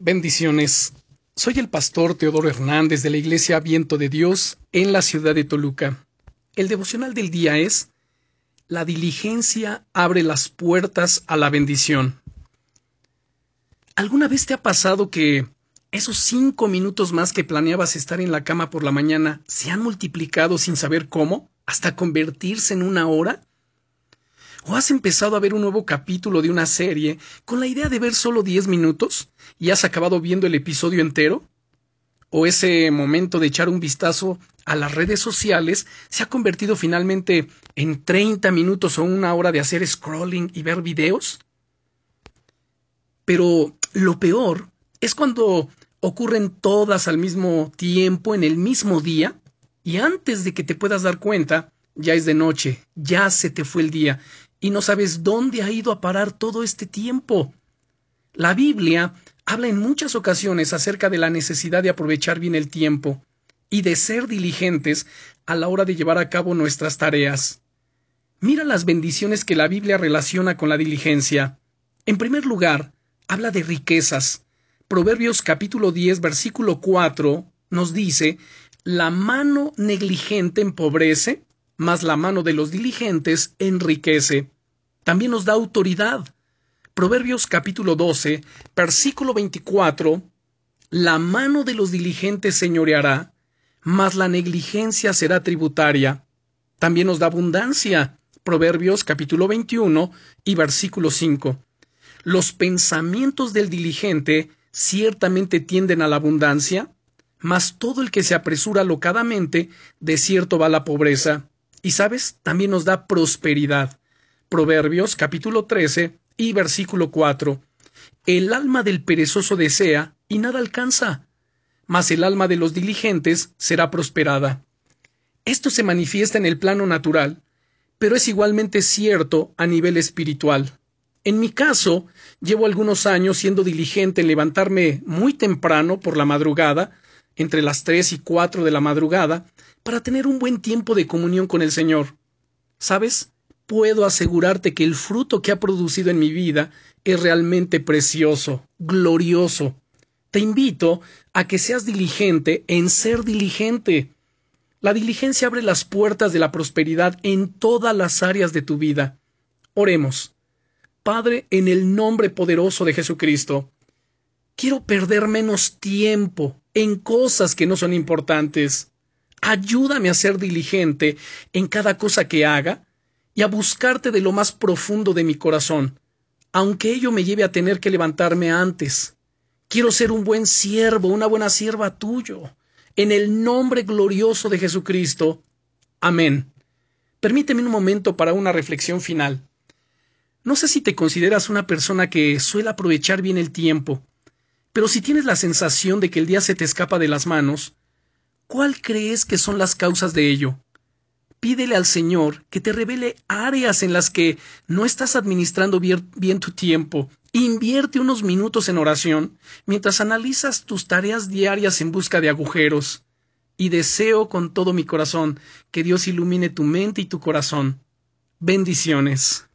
Bendiciones. Soy el pastor Teodoro Hernández de la Iglesia Viento de Dios en la ciudad de Toluca. El devocional del día es La diligencia abre las puertas a la bendición. ¿Alguna vez te ha pasado que esos cinco minutos más que planeabas estar en la cama por la mañana se han multiplicado sin saber cómo, hasta convertirse en una hora? ¿O has empezado a ver un nuevo capítulo de una serie con la idea de ver solo 10 minutos y has acabado viendo el episodio entero? ¿O ese momento de echar un vistazo a las redes sociales se ha convertido finalmente en 30 minutos o una hora de hacer scrolling y ver videos? Pero lo peor es cuando ocurren todas al mismo tiempo en el mismo día y antes de que te puedas dar cuenta, ya es de noche, ya se te fue el día y no sabes dónde ha ido a parar todo este tiempo. La Biblia habla en muchas ocasiones acerca de la necesidad de aprovechar bien el tiempo y de ser diligentes a la hora de llevar a cabo nuestras tareas. Mira las bendiciones que la Biblia relaciona con la diligencia. En primer lugar, habla de riquezas. Proverbios capítulo 10 versículo 4 nos dice, la mano negligente empobrece mas la mano de los diligentes enriquece. También nos da autoridad. Proverbios capítulo 12, versículo 24, la mano de los diligentes señoreará, mas la negligencia será tributaria. También nos da abundancia. Proverbios capítulo 21 y versículo 5. Los pensamientos del diligente ciertamente tienden a la abundancia, mas todo el que se apresura locadamente, de cierto va a la pobreza. Y sabes, también nos da prosperidad. Proverbios capítulo 13 y versículo 4. El alma del perezoso desea y nada alcanza, mas el alma de los diligentes será prosperada. Esto se manifiesta en el plano natural, pero es igualmente cierto a nivel espiritual. En mi caso, llevo algunos años siendo diligente en levantarme muy temprano por la madrugada, entre las tres y cuatro de la madrugada, para tener un buen tiempo de comunión con el Señor. ¿Sabes? Puedo asegurarte que el fruto que ha producido en mi vida es realmente precioso, glorioso. Te invito a que seas diligente en ser diligente. La diligencia abre las puertas de la prosperidad en todas las áreas de tu vida. Oremos. Padre, en el nombre poderoso de Jesucristo, quiero perder menos tiempo en cosas que no son importantes. Ayúdame a ser diligente en cada cosa que haga y a buscarte de lo más profundo de mi corazón, aunque ello me lleve a tener que levantarme antes. Quiero ser un buen siervo, una buena sierva tuyo. En el nombre glorioso de Jesucristo. Amén. Permíteme un momento para una reflexión final. No sé si te consideras una persona que suele aprovechar bien el tiempo, pero si tienes la sensación de que el día se te escapa de las manos, ¿Cuál crees que son las causas de ello? Pídele al Señor que te revele áreas en las que no estás administrando bien, tu tiempo. Invierte unos minutos en oración mientras analizas tus tareas diarias en busca de agujeros. Y deseo con todo mi corazón que Dios ilumine tu mente y tu corazón. Bendiciones.